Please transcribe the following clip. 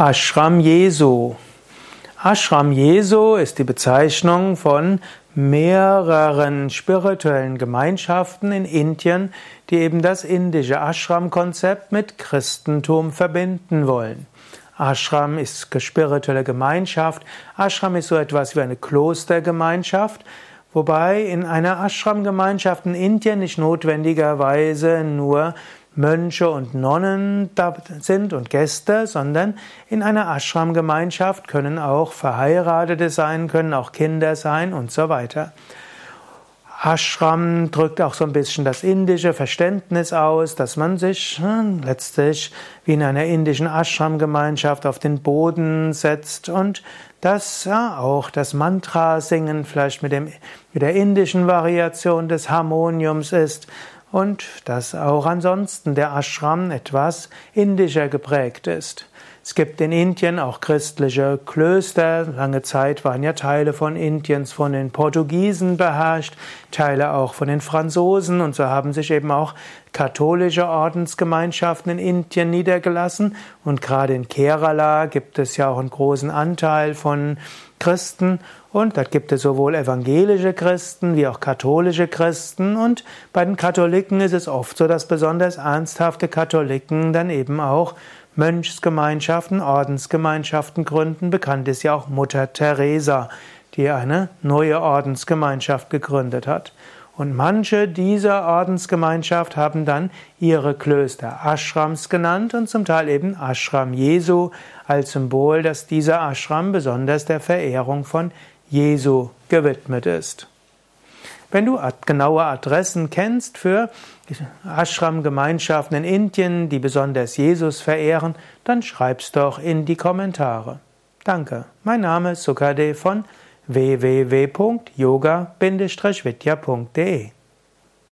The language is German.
Ashram Jesu. Ashram Jesu ist die Bezeichnung von mehreren spirituellen Gemeinschaften in Indien, die eben das indische Ashram-Konzept mit Christentum verbinden wollen. Ashram ist spirituelle Gemeinschaft. Ashram ist so etwas wie eine Klostergemeinschaft, wobei in einer Ashram-Gemeinschaft in Indien nicht notwendigerweise nur Mönche und Nonnen sind und Gäste, sondern in einer Ashram-Gemeinschaft können auch Verheiratete sein, können auch Kinder sein und so weiter. Ashram drückt auch so ein bisschen das indische Verständnis aus, dass man sich hm, letztlich wie in einer indischen Ashram-Gemeinschaft auf den Boden setzt und dass auch das Mantra-Singen vielleicht mit, dem, mit der indischen Variation des Harmoniums ist und dass auch ansonsten der Ashram etwas indischer geprägt ist. Es gibt in Indien auch christliche Klöster. Lange Zeit waren ja Teile von Indiens von den Portugiesen beherrscht, Teile auch von den Franzosen. Und so haben sich eben auch katholische Ordensgemeinschaften in Indien niedergelassen. Und gerade in Kerala gibt es ja auch einen großen Anteil von Christen. Und dort gibt es sowohl evangelische Christen wie auch katholische Christen. Und bei den Katholiken ist es oft so, dass besonders ernsthafte Katholiken dann eben auch Mönchsgemeinschaften, Ordensgemeinschaften gründen. Bekannt ist ja auch Mutter Teresa, die eine neue Ordensgemeinschaft gegründet hat. Und manche dieser Ordensgemeinschaft haben dann ihre Klöster Ashrams genannt und zum Teil eben Ashram Jesu als Symbol, dass dieser Ashram besonders der Verehrung von Jesu gewidmet ist. Wenn du genaue Adressen kennst für Ashram-Gemeinschaften in Indien, die besonders Jesus verehren, dann schreib's doch in die Kommentare. Danke. Mein Name ist Sukade von www.yoga-vidya.de